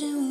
vision